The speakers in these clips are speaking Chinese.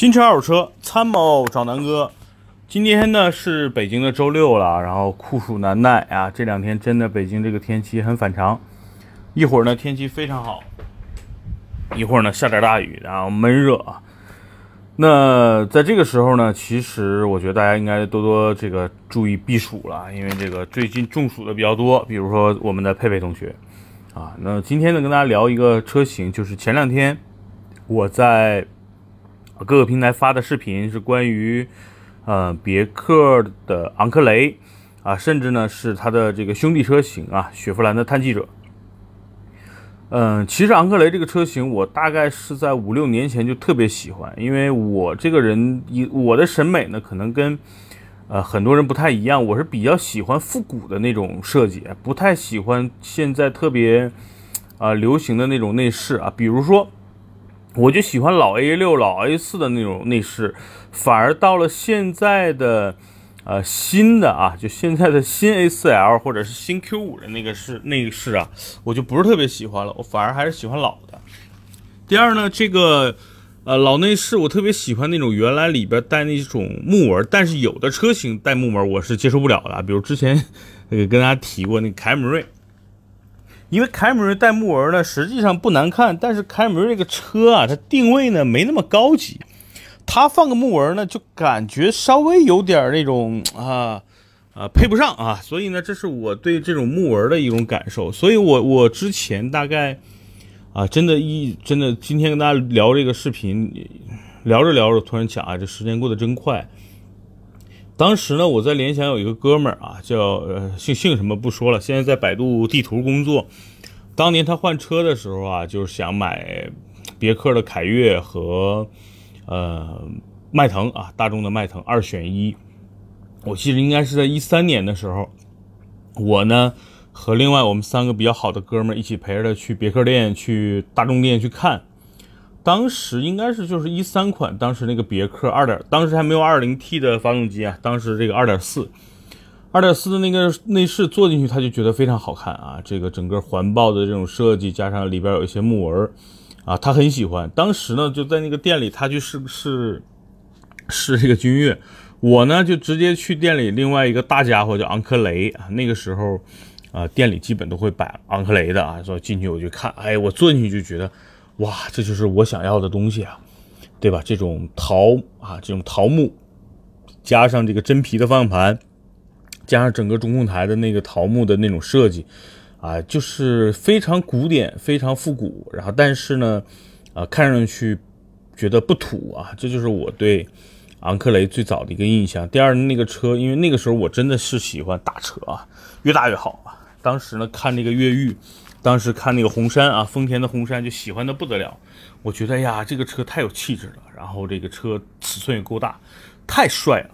新车二手车参谋找南哥，今天呢是北京的周六了，然后酷暑难耐啊，这两天真的北京这个天气很反常，一会儿呢天气非常好，一会儿呢下点大雨，然后闷热啊。那在这个时候呢，其实我觉得大家应该多多这个注意避暑了，因为这个最近中暑的比较多，比如说我们的佩佩同学啊。那今天呢跟大家聊一个车型，就是前两天我在。各个平台发的视频是关于，呃，别克的昂克雷啊，甚至呢是它的这个兄弟车型啊，雪佛兰的探界者。嗯，其实昂克雷这个车型，我大概是在五六年前就特别喜欢，因为我这个人以我的审美呢，可能跟呃很多人不太一样，我是比较喜欢复古的那种设计，不太喜欢现在特别啊流行的那种内饰啊，比如说。我就喜欢老 A 六、老 A 四的那种内饰，反而到了现在的，呃，新的啊，就现在的新 A 四 L 或者是新 Q 五的那个是内饰啊，我就不是特别喜欢了，我反而还是喜欢老的。第二呢，这个呃老内饰我特别喜欢那种原来里边带那种木纹，但是有的车型带木纹我是接受不了的，比如之前那 个跟大家提过那凯美瑞。因为凯美瑞带木纹呢，实际上不难看，但是凯美瑞这个车啊，它定位呢没那么高级，它放个木纹呢，就感觉稍微有点那种啊啊配不上啊，所以呢，这是我对这种木纹的一种感受。所以我我之前大概啊，真的，一真的，今天跟大家聊这个视频，聊着聊着，突然想啊，这时间过得真快。当时呢，我在联想有一个哥们儿啊，叫呃姓姓什么不说了，现在在百度地图工作。当年他换车的时候啊，就是想买别克的凯越和呃迈腾啊，大众的迈腾二选一。我记得应该是在一三年的时候，我呢和另外我们三个比较好的哥们儿一起陪着他去别克店、去大众店去看。当时应该是就是一三款，当时那个别克二点，当时还没有二零 T 的发动机啊，当时这个二点四，二点四的那个内饰坐进去，他就觉得非常好看啊，这个整个环抱的这种设计，加上里边有一些木纹，啊，他很喜欢。当时呢就在那个店里，他去试试试这个君越，我呢就直接去店里另外一个大家伙叫昂科雷啊，那个时候啊店里基本都会摆昂科雷的啊，说进去我就看，哎，我坐进去就觉得。哇，这就是我想要的东西啊，对吧？这种桃啊，这种桃木，加上这个真皮的方向盘，加上整个中控台的那个桃木的那种设计，啊，就是非常古典、非常复古。然后，但是呢，啊，看上去觉得不土啊。这就是我对昂克雷最早的一个印象。第二，那个车，因为那个时候我真的是喜欢大车啊，越大越好啊。当时呢，看那个越狱。当时看那个红杉啊，丰田的红杉就喜欢的不得了。我觉得呀，这个车太有气质了，然后这个车尺寸也够大，太帅了。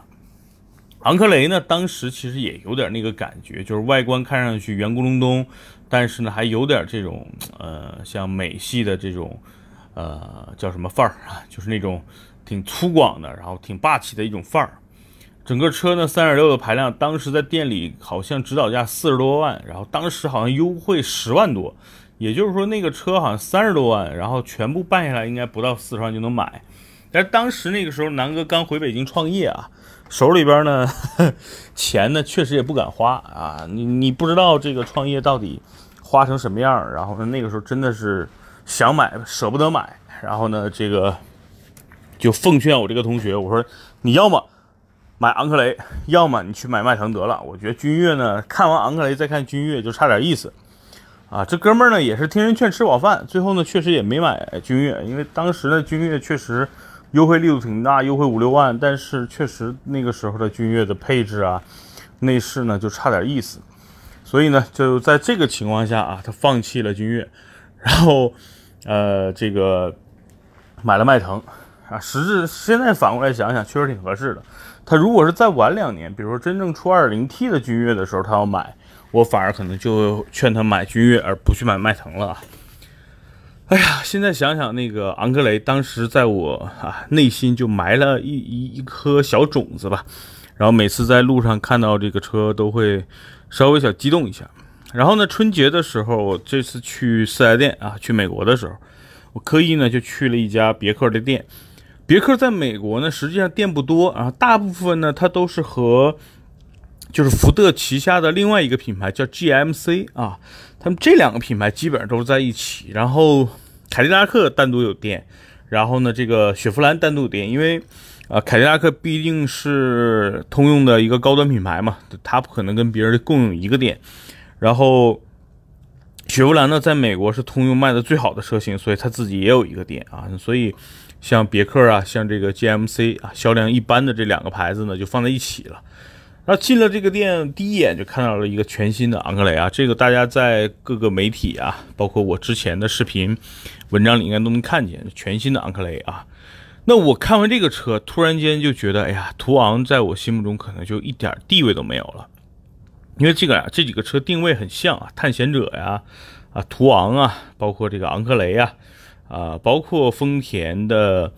昂克雷呢，当时其实也有点那个感觉，就是外观看上去圆咕隆咚，但是呢还有点这种呃像美系的这种呃叫什么范儿啊，就是那种挺粗犷的，然后挺霸气的一种范儿。整个车呢，三点六的排量，当时在店里好像指导价四十多万，然后当时好像优惠十万多，也就是说那个车好像三十多万，然后全部办下来应该不到四十万就能买。但当时那个时候南哥刚回北京创业啊，手里边呢 钱呢确实也不敢花啊，你你不知道这个创业到底花成什么样，然后呢那个时候真的是想买舍不得买，然后呢这个就奉劝我这个同学，我说你要么。买昂克雷，要么你去买迈腾得了。我觉得君越呢，看完昂克雷再看君越就差点意思啊。这哥们儿呢也是听人劝吃饱饭，最后呢确实也没买君越，因为当时的君越确实优惠力度挺大，优惠五六万，但是确实那个时候的君越的配置啊、内饰呢就差点意思，所以呢就在这个情况下啊，他放弃了君越，然后呃这个买了迈腾啊。实质现在反过来想想，确实挺合适的。他如果是再晚两年，比如说真正出 2.0T 的君越的时候，他要买，我反而可能就劝他买君越，而不去买迈腾了。哎呀，现在想想那个昂克雷，当时在我啊内心就埋了一一一颗小种子吧。然后每次在路上看到这个车，都会稍微小激动一下。然后呢，春节的时候，我这次去四 S 店啊，去美国的时候，我刻意呢就去了一家别克的店。别克在美国呢，实际上店不多，啊大部分呢，它都是和就是福特旗下的另外一个品牌叫 GMC 啊，他们这两个品牌基本上都是在一起。然后凯迪拉克单独有店，然后呢，这个雪佛兰单独有店，因为啊，凯迪拉克毕竟是通用的一个高端品牌嘛，它不可能跟别人共用一个店。然后雪佛兰呢，在美国是通用卖的最好的车型，所以它自己也有一个店啊。所以像别克啊，像这个 GMC 啊，销量一般的这两个牌子呢，就放在一起了。然后进了这个店，第一眼就看到了一个全新的昂克雷啊，这个大家在各个媒体啊，包括我之前的视频、文章里应该都能看见，全新的昂克雷啊。那我看完这个车，突然间就觉得，哎呀，途昂在我心目中可能就一点地位都没有了，因为这个啊，这几个车定位很像啊，探险者呀，啊，途昂啊，包括这个昂克雷啊，啊，包括丰田的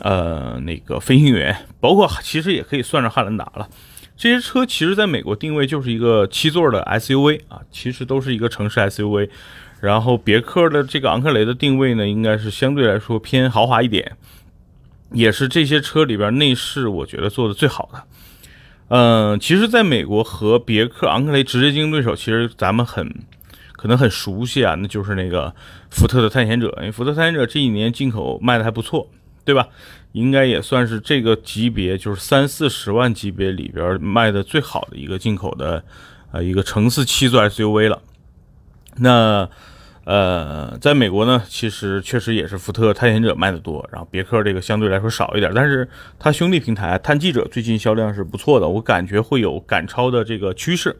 呃那个飞行员，包括其实也可以算上汉兰达了。这些车其实在美国定位就是一个七座的 SUV 啊，其实都是一个城市 SUV。然后别克的这个昂克雷的定位呢，应该是相对来说偏豪华一点，也是这些车里边内饰我觉得做的最好的。嗯，其实在美国和别克昂克雷直接竞争对手，其实咱们很可能很熟悉啊，那就是那个福特的探险者，因为福特探险者这几年进口卖的还不错。对吧？应该也算是这个级别，就是三四十万级别里边卖的最好的一个进口的，呃，一个城市七座 SUV 了。那，呃，在美国呢，其实确实也是福特探险者卖的多，然后别克这个相对来说少一点，但是它兄弟平台探记者最近销量是不错的，我感觉会有赶超的这个趋势。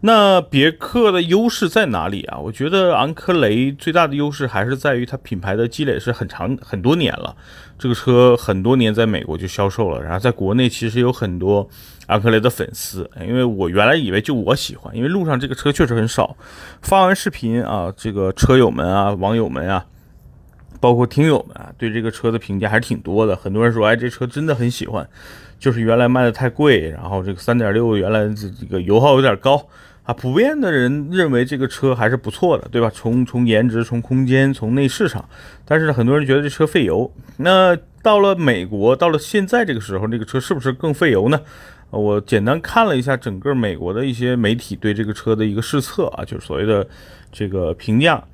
那别克的优势在哪里啊？我觉得昂科雷最大的优势还是在于它品牌的积累是很长很多年了。这个车很多年在美国就销售了，然后在国内其实有很多昂科雷的粉丝。因为我原来以为就我喜欢，因为路上这个车确实很少。发完视频啊，这个车友们啊、网友们啊，包括听友们啊，对这个车的评价还是挺多的。很多人说，哎，这车真的很喜欢，就是原来卖的太贵，然后这个三点六原来这这个油耗有点高。啊，普遍的人认为这个车还是不错的，对吧？从从颜值、从空间、从内饰上，但是很多人觉得这车费油。那到了美国，到了现在这个时候，这个车是不是更费油呢？我简单看了一下整个美国的一些媒体对这个车的一个试测啊，就是所谓的这个评价。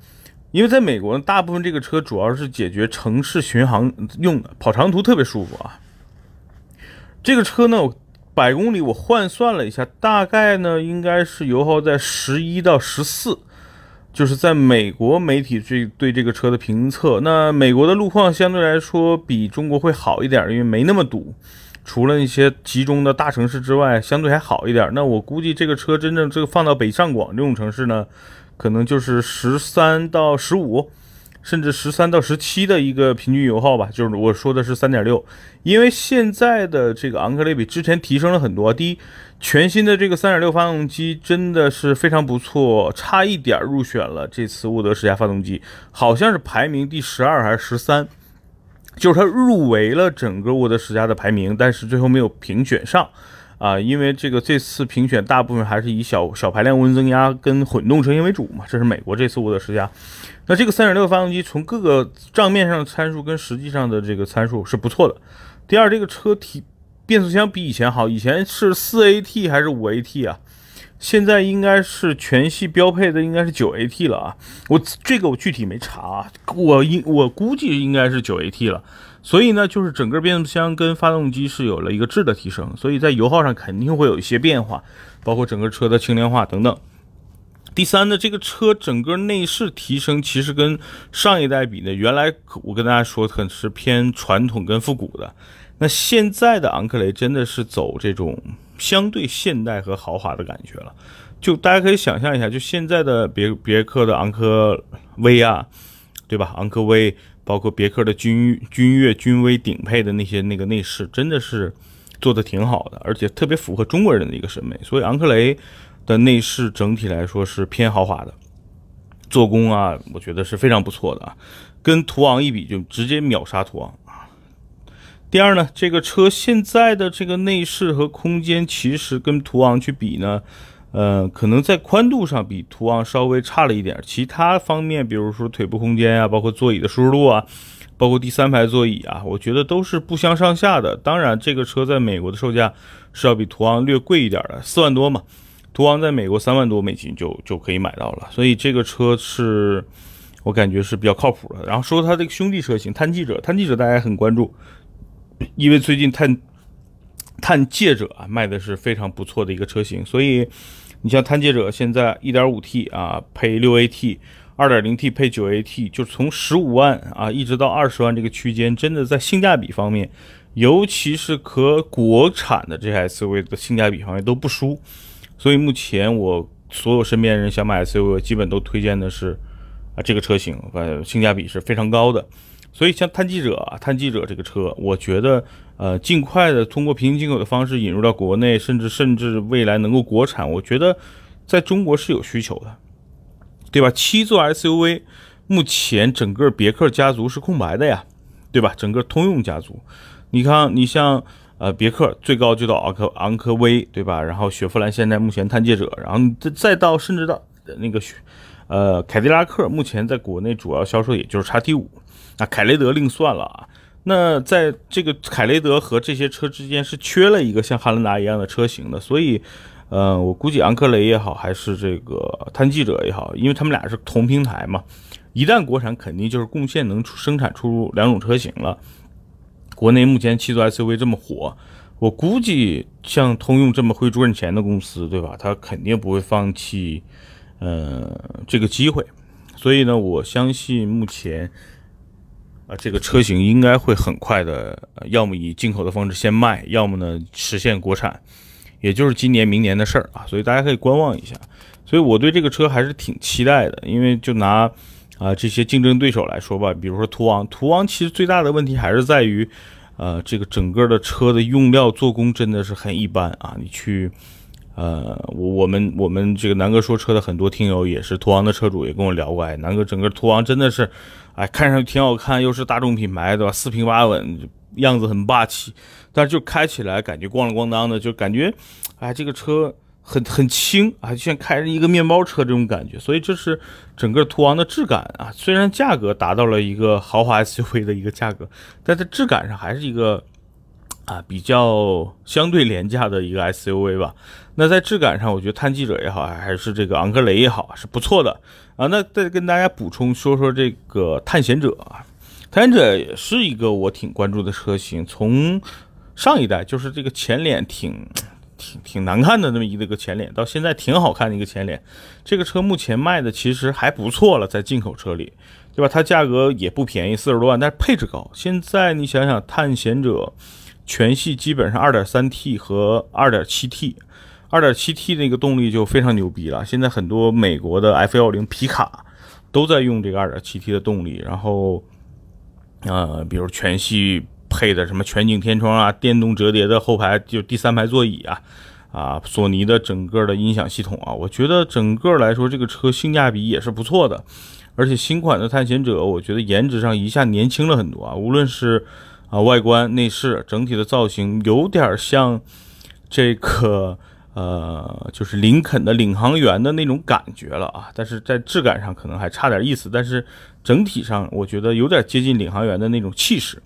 因为在美国，大部分这个车主要是解决城市巡航用的，跑长途特别舒服啊。这个车呢，我。百公里我换算了一下，大概呢应该是油耗在十一到十四，就是在美国媒体对对这个车的评测。那美国的路况相对来说比中国会好一点，因为没那么堵，除了一些集中的大城市之外，相对还好一点。那我估计这个车真正这个放到北上广这种城市呢，可能就是十三到十五。甚至十三到十七的一个平均油耗吧，就是我说的是三点六，因为现在的这个昂克雷比之前提升了很多。第一，全新的这个三点六发动机真的是非常不错，差一点入选了这次沃德十佳发动机，好像是排名第十二还是十三，就是它入围了整个沃德十佳的排名，但是最后没有评选上。啊，因为这个这次评选大部分还是以小小排量涡轮增压跟混动车型为主嘛，这是美国这次我的试驾。那这个三点六发动机从各个账面上参数跟实际上的这个参数是不错的。第二，这个车体变速箱比以前好，以前是四 AT 还是五 AT 啊？现在应该是全系标配的应该是九 AT 了啊。我这个我具体没查啊，我应我估计应该是九 AT 了。所以呢，就是整个变速箱跟发动机是有了一个质的提升，所以在油耗上肯定会有一些变化，包括整个车的轻量化等等。第三呢，这个车整个内饰提升其实跟上一代比呢，原来我跟大家说很是偏传统跟复古的，那现在的昂克雷真的是走这种相对现代和豪华的感觉了。就大家可以想象一下，就现在的别别克的昂科威啊，对吧？昂科威。包括别克的君君越、君威顶配的那些那个内饰，真的是做的挺好的，而且特别符合中国人的一个审美。所以昂克雷的内饰整体来说是偏豪华的，做工啊，我觉得是非常不错的啊。跟途昂一比，就直接秒杀途昂啊。第二呢，这个车现在的这个内饰和空间，其实跟途昂去比呢。呃，可能在宽度上比途昂稍微差了一点，其他方面，比如说腿部空间啊，包括座椅的舒适度啊，包括第三排座椅啊，我觉得都是不相上下的。当然，这个车在美国的售价是要比途昂略贵一点的，四万多嘛。途昂在美国三万多美金就就可以买到了，所以这个车是我感觉是比较靠谱的。然后说它这个兄弟车型探记者，探记者大家也很关注，因为最近探探界者啊卖的是非常不错的一个车型，所以你像探界者现在 1.5T 啊配 6AT，2.0T 配 9AT，就从十五万啊一直到二十万这个区间，真的在性价比方面，尤其是和国产的这些 SUV 的性价比方面都不输。所以目前我所有身边人想买 SUV，基本都推荐的是啊这个车型，呃性价比是非常高的。所以像探记者啊，探记者这个车，我觉得呃尽快的通过平行进口的方式引入到国内，甚至甚至未来能够国产，我觉得在中国是有需求的，对吧？七座 SUV 目前整个别克家族是空白的呀，对吧？整个通用家族，你看你像。呃，别克最高就到昂科昂科威，对吧？然后雪佛兰现在目前探界者，然后再再到甚至到那个，呃，凯迪拉克目前在国内主要销售也就是叉 T 五，那凯雷德另算了啊。那在这个凯雷德和这些车之间是缺了一个像汉兰达一样的车型的，所以，呃，我估计昂科雷也好，还是这个探记者也好，因为他们俩是同平台嘛，一旦国产肯定就是贡献能出生产出两种车型了。国内目前七座 SUV 这么火，我估计像通用这么会赚钱的公司，对吧？他肯定不会放弃，呃，这个机会。所以呢，我相信目前啊，这个车型应该会很快的，要么以进口的方式先卖，要么呢实现国产，也就是今年、明年的事儿啊。所以大家可以观望一下。所以我对这个车还是挺期待的，因为就拿。啊，这些竞争对手来说吧，比如说途昂，途昂其实最大的问题还是在于，呃，这个整个的车的用料做工真的是很一般啊。你去，呃，我我们我们这个南哥说车的很多听友也是途昂的车主，也跟我聊过，哎，南哥整个途昂真的是，哎，看上去挺好看，又是大众品牌，对吧？四平八稳，样子很霸气，但是就开起来感觉咣啷咣当的，就感觉，哎，这个车。很很轻啊，就像开着一个面包车这种感觉，所以这是整个途昂的质感啊。虽然价格达到了一个豪华 SUV 的一个价格，但在质感上还是一个啊比较相对廉价的一个 SUV 吧。那在质感上，我觉得探记者也好，还是这个昂科雷也好，是不错的啊。那再跟大家补充说说这个探险者啊，探险者也是一个我挺关注的车型，从上一代就是这个前脸挺。挺挺难看的那么一个前脸，到现在挺好看的一个前脸。这个车目前卖的其实还不错了，在进口车里，对吧？它价格也不便宜，四十多万，但是配置高。现在你想想，探险者全系基本上 2.3T 和 2.7T，2.7T 那个动力就非常牛逼了。现在很多美国的 F10 皮卡都在用这个 2.7T 的动力，然后，呃，比如全系。配的什么全景天窗啊，电动折叠的后排就第三排座椅啊，啊，索尼的整个的音响系统啊，我觉得整个来说这个车性价比也是不错的，而且新款的探险者，我觉得颜值上一下年轻了很多啊，无论是啊外观内饰整体的造型，有点像这个呃，就是林肯的领航员的那种感觉了啊，但是在质感上可能还差点意思，但是整体上我觉得有点接近领航员的那种气势。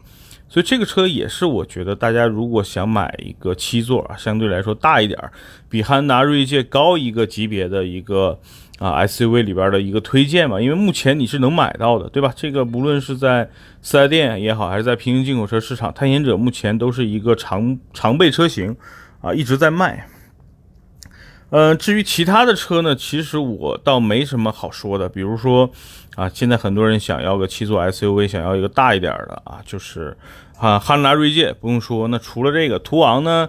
所以这个车也是我觉得大家如果想买一个七座啊，相对来说大一点儿，比汉达锐界高一个级别的一个啊 SUV 里边的一个推荐嘛，因为目前你是能买到的，对吧？这个不论是在四 S 店也好，还是在平行进口车市场，探险者目前都是一个常常备车型啊，一直在卖。嗯，至于其他的车呢，其实我倒没什么好说的，比如说。啊，现在很多人想要个七座 SUV，想要一个大一点的啊，就是啊，汉兰达锐界不用说，那除了这个途昂呢，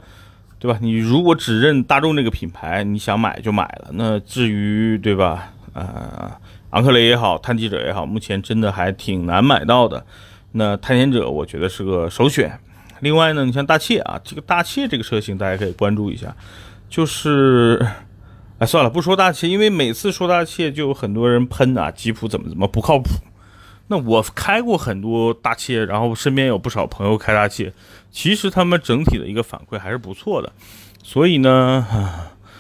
对吧？你如果只认大众这个品牌，你想买就买了。那至于对吧？呃，昂克雷也好，探记者也好，目前真的还挺难买到的。那探险者我觉得是个首选。另外呢，你像大切啊，这个大切这个车型大家可以关注一下，就是。哎，算了，不说大切，因为每次说大切就有很多人喷啊，吉普怎么怎么不靠谱。那我开过很多大切，然后身边有不少朋友开大切，其实他们整体的一个反馈还是不错的。所以呢，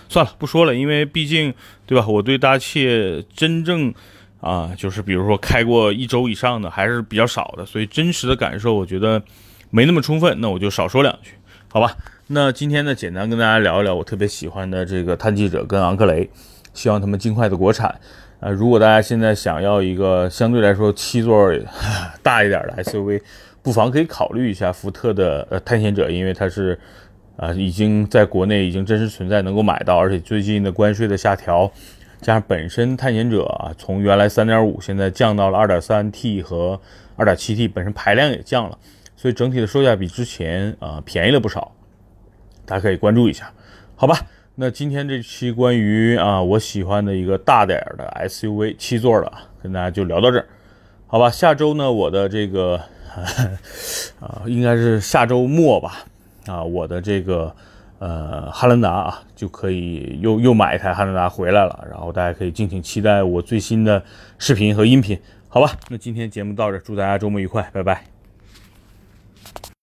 算了，不说了，因为毕竟对吧，我对大切真正啊，就是比如说开过一周以上的还是比较少的，所以真实的感受我觉得没那么充分，那我就少说两句，好吧？那今天呢，简单跟大家聊一聊我特别喜欢的这个探记者跟昂克雷，希望他们尽快的国产。啊，如果大家现在想要一个相对来说七座大一点的 SUV，不妨可以考虑一下福特的呃探险者，因为它是啊已经在国内已经真实存在，能够买到，而且最近的关税的下调，加上本身探险者啊从原来三点五现在降到了二点三 T 和二点七 T，本身排量也降了，所以整体的售价比之前啊便宜了不少。大家可以关注一下，好吧？那今天这期关于啊我喜欢的一个大点儿的 SUV 七座的，跟大家就聊到这儿，好吧？下周呢，我的这个 啊应该是下周末吧，啊我的这个呃汉兰达啊就可以又又买一台汉兰达回来了，然后大家可以敬请期待我最新的视频和音频，好吧？那今天节目到这，祝大家周末愉快，拜拜。